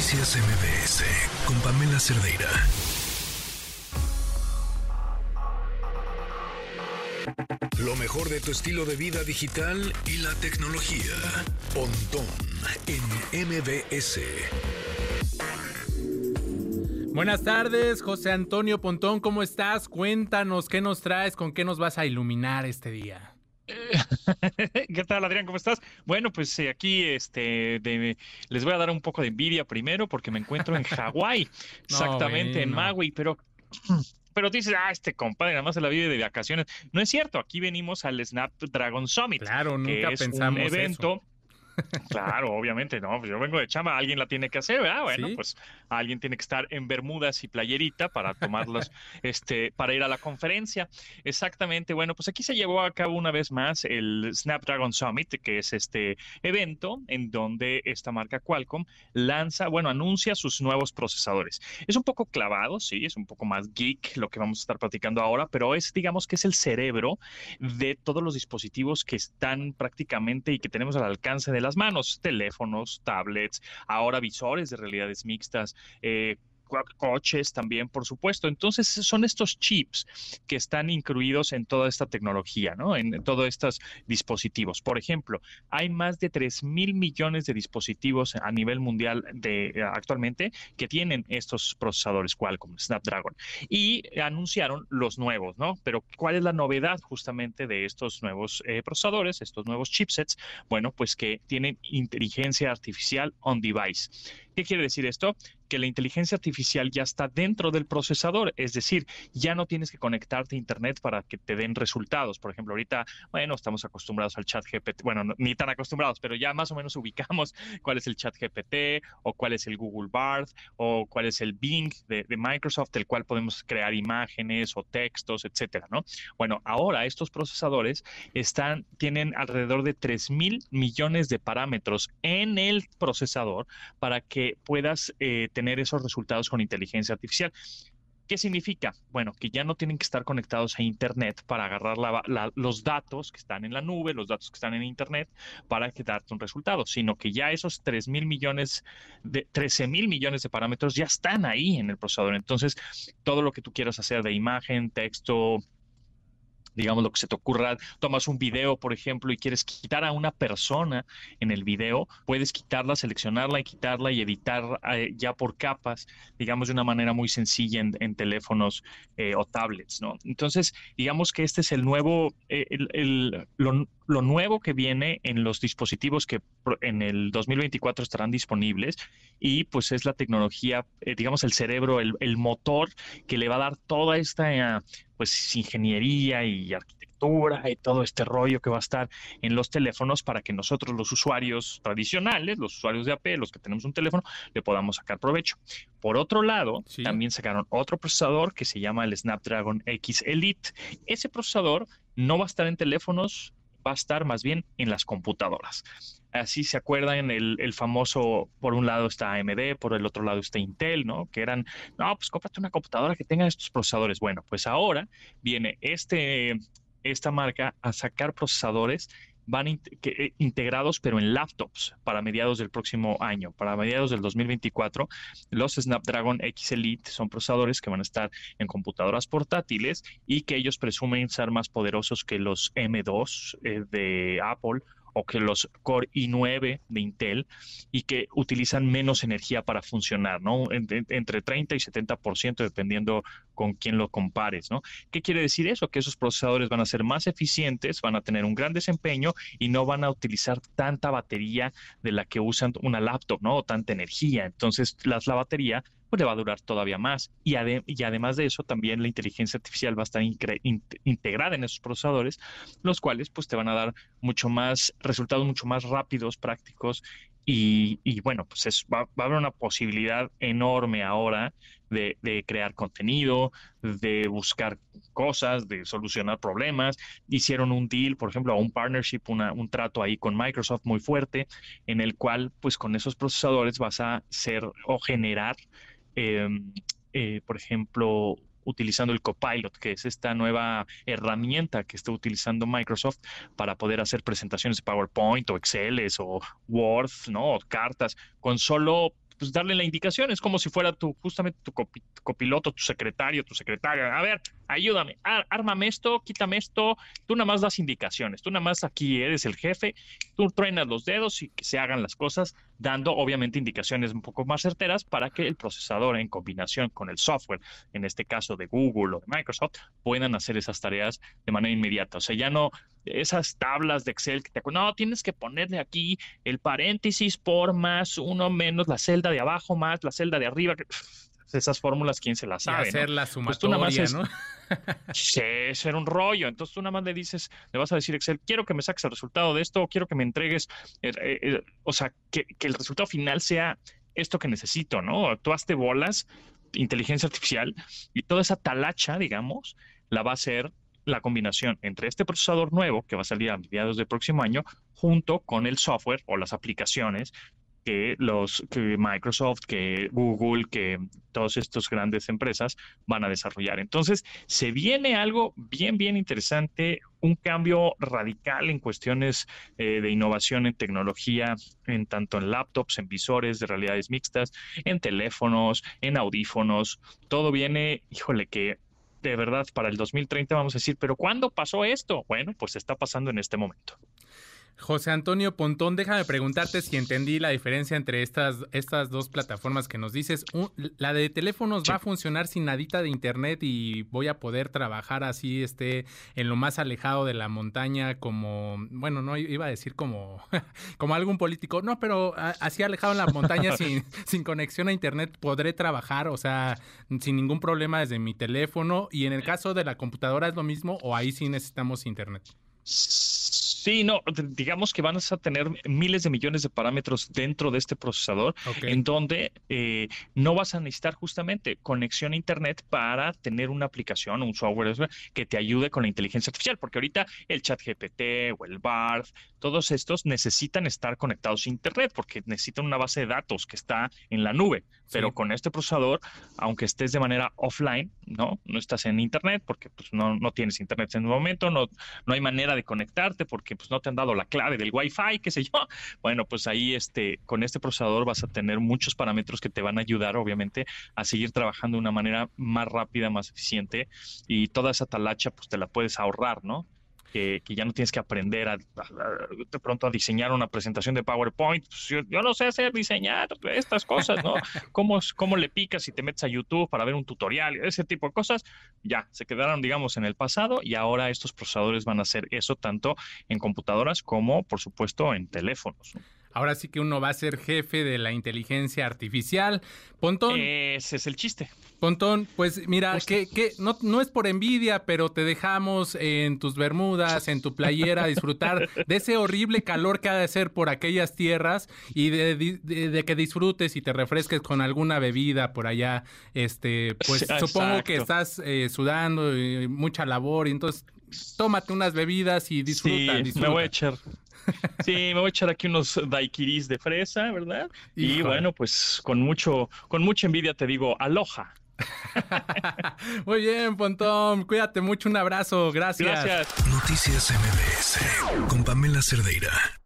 Noticias MBS con Pamela Cerdeira. Lo mejor de tu estilo de vida digital y la tecnología. Pontón en MBS. Buenas tardes, José Antonio Pontón, ¿cómo estás? Cuéntanos qué nos traes, con qué nos vas a iluminar este día. ¿Qué tal, Adrián? ¿Cómo estás? Bueno, pues eh, aquí este, les voy a dar un poco de envidia primero porque me encuentro en Hawái, exactamente, en Maui, pero pero dices, ah, este compadre nada más se la vive de vacaciones. No es cierto, aquí venimos al Snapdragon Summit. Claro, nunca que es pensamos un evento. Claro, obviamente, no, pues yo vengo de chama, alguien la tiene que hacer, ¿verdad? Bueno, pues alguien tiene que estar en bermudas y playerita para tomarlos, este, para ir a la conferencia. Exactamente, bueno, pues aquí se llevó a cabo una vez más el Snapdragon Summit, que es este evento en donde esta marca Qualcomm lanza, bueno, anuncia sus nuevos procesadores. Es un poco clavado, sí, es un poco más geek lo que vamos a estar platicando ahora, pero es, digamos que es el cerebro de todos los dispositivos que están prácticamente y que tenemos al alcance de manos, teléfonos, tablets, ahora visores de realidades mixtas, eh, coches también, por supuesto. Entonces, son estos chips que están incluidos en toda esta tecnología, ¿no? En todos estos dispositivos. Por ejemplo, hay más de 3 mil millones de dispositivos a nivel mundial de, actualmente que tienen estos procesadores Qualcomm, Snapdragon. Y anunciaron los nuevos, ¿no? Pero, ¿cuál es la novedad justamente de estos nuevos eh, procesadores, estos nuevos chipsets? Bueno, pues que tienen inteligencia artificial on device. ¿Qué quiere decir esto? Que la inteligencia artificial ya está dentro del procesador, es decir, ya no tienes que conectarte a Internet para que te den resultados. Por ejemplo, ahorita, bueno, estamos acostumbrados al chat GPT, bueno, ni tan acostumbrados, pero ya más o menos ubicamos cuál es el chat GPT o cuál es el Google Bard o cuál es el Bing de, Microsoft, el cual podemos crear imágenes o textos, etcétera, ¿no? Bueno, ahora estos procesadores están, tienen alrededor de 3 mil millones de parámetros en el procesador para que puedas eh, tener esos resultados con inteligencia artificial. ¿Qué significa? Bueno, que ya no tienen que estar conectados a Internet para agarrar los datos que están en la nube, los datos que están en Internet, para que darte un resultado, sino que ya esos 3 mil millones, de 13 mil millones de parámetros ya están ahí en el procesador. Entonces, todo lo que tú quieras hacer de imagen, texto, digamos lo que se te ocurra, tomas un video, por ejemplo, y quieres quitar a una persona en el video, puedes quitarla, seleccionarla y quitarla y editar eh, ya por capas, digamos de una manera muy sencilla en, teléfonos eh, o tablets, ¿no? Entonces, digamos que este es el nuevo, eh, el, lo, lo, nuevo que viene en los dispositivos que en el 2024 estarán disponibles y pues es la tecnología, digamos el cerebro, el, el, motor que le va a dar toda esta pues ingeniería y arquitectura y todo este rollo que va a estar en los teléfonos para que nosotros los usuarios tradicionales, los usuarios de AP, los que tenemos un teléfono, le podamos sacar provecho. Por otro lado, también sacaron otro procesador que se llama el Snapdragon X Elite. Ese procesador no va a estar en teléfonos, va a estar más bien en las computadoras. Así se acuerdan el, el, famoso, por un lado está AMD, por el otro lado está Intel, ¿no? Que eran, no, pues cómprate una computadora que tenga estos procesadores. Bueno, pues ahora viene este, esta marca a sacar procesadores van eh, integrados pero en laptops para mediados del próximo año, para mediados del 2024. Los Snapdragon X Elite son procesadores que van a estar en computadoras portátiles y que ellos presumen ser más poderosos que los M2 eh, de Apple o que los Core i9 de Intel y que utilizan menos energía para funcionar, ¿no? entre 30 y 70% dependiendo con quién lo compares, ¿no? ¿Qué quiere decir eso? Que esos procesadores van a ser más eficientes, van a tener un gran desempeño y no van a utilizar tanta batería de la que usan una laptop, ¿no? O tanta energía. Entonces, la batería pues le va a durar todavía más. Y, y además de eso, también la inteligencia artificial va a estar integrada en esos procesadores, los cuales pues te van a dar mucho más resultados mucho más rápidos, prácticos y, bueno, pues va, a haber una posibilidad enorme ahora de, crear contenido, de buscar cosas, de solucionar problemas. Hicieron un deal, por ejemplo, un partnership, un trato ahí con Microsoft muy fuerte, en el cual, pues con esos procesadores vas a ser o generar por ejemplo, utilizando el Copilot, que es esta nueva herramienta que está utilizando Microsoft para poder hacer presentaciones de PowerPoint o Excel o Word, ¿no? O cartas, con solo pues darle la indicación. Es como si fuera tu, justamente tu, copiloto, tu secretario, tu secretaria. A ver, ayúdame, ármame esto, quítame esto. Tú nada más das indicaciones. Tú nada más aquí eres el jefe. Tú truenas los dedos y se hagan las cosas, dando obviamente indicaciones un poco más certeras para que el procesador en combinación con el software, en este caso de Google o de Microsoft, puedan hacer esas tareas de manera inmediata. O sea, ya no esas tablas de Excel que te no, tienes que ponerle aquí el paréntesis por más uno menos la celda de abajo más la celda de arriba. Esas fórmulas, ¿quién se las sabe? Y hacer la sumatoria, ¿no? sí, ser un rollo. Entonces tú nada más le dices, le vas a decir Excel, quiero que me saques el resultado de esto, quiero que me entregues, eh, eh, eh, o sea, que, que, el resultado final sea esto que necesito, ¿no? Tú hazte bolas, inteligencia artificial, y toda esa talacha, digamos, la va a hacer la combinación entre este procesador nuevo que va a salir a mediados del próximo año junto con el software o las aplicaciones que los que Microsoft, que Google, que todas estas grandes empresas van a desarrollar. Entonces, se viene algo bien, bien interesante, un cambio radical en cuestiones eh, de innovación en tecnología, en tanto en laptops, en visores de realidades mixtas, en teléfonos, en audífonos. Todo viene, híjole, que de verdad para el 2030 vamos a decir, pero ¿cuándo pasó esto? Bueno, pues está pasando en este momento. José Antonio Pontón, déjame preguntarte si entendí la diferencia entre estas, estas dos plataformas que nos dices. la de teléfonos va a funcionar sin nadita de internet y voy a poder trabajar así, este, en lo más alejado de la montaña, como, bueno, no iba a decir como, como algún político, no, pero así alejado en la montaña sin, sin conexión a internet podré trabajar, o sea, sin ningún problema desde mi teléfono. Y en el caso de la computadora es lo mismo o ahí sí necesitamos internet. Sí, no, digamos que van a tener miles de millones de parámetros dentro de este procesador, en donde eh, no vas a necesitar justamente conexión a Internet para tener una aplicación, un software que te ayude con la inteligencia artificial, porque ahorita el chat GPT o el BART, todos estos necesitan estar conectados a Internet, porque necesitan una base de datos que está en la nube. Pero con este procesador, aunque estés de manera offline, ¿no? No estás en Internet, porque pues, no, no tienes Internet en un momento, no, no hay manera de conectarte, porque pues no te han dado la clave del Wi-Fi, qué sé yo. Bueno, pues ahí este, con este procesador vas a tener muchos parámetros que te van a ayudar, obviamente, a seguir trabajando de una manera más rápida, más eficiente y toda esa talacha pues te la puedes ahorrar, ¿no? Que, ya no tienes que aprender a, de pronto a diseñar una presentación de PowerPoint. Pues, yo, no sé hacer diseñar estas cosas, ¿no? ¿Cómo, ¿Cómo le picas si te metes a YouTube para ver un tutorial? Ese tipo de cosas ya se quedaron, digamos, en el pasado y ahora estos procesadores van a hacer eso tanto en computadoras como, por supuesto, en teléfonos. Ahora sí que uno va a ser jefe de la inteligencia artificial. Pontón. Ese es el chiste. Pontón, pues mira, que, que no, no, es por envidia, pero te dejamos en tus bermudas, en tu playera, disfrutar de ese horrible calor que ha de ser por aquellas tierras y de, que disfrutes y te refresques con alguna bebida por allá. Este, pues supongo que estás eh, sudando y mucha labor, y entonces tómate unas bebidas y disfruta. Me voy a echar Sí, me voy a echar aquí unos daiquiris de fresa, ¿verdad? Y bueno, pues con mucho, con mucha envidia te digo, aloja. Muy bien, Pontón. Cuídate mucho. Un abrazo. Gracias. Gracias. Noticias MBS con Pamela Cerdeira.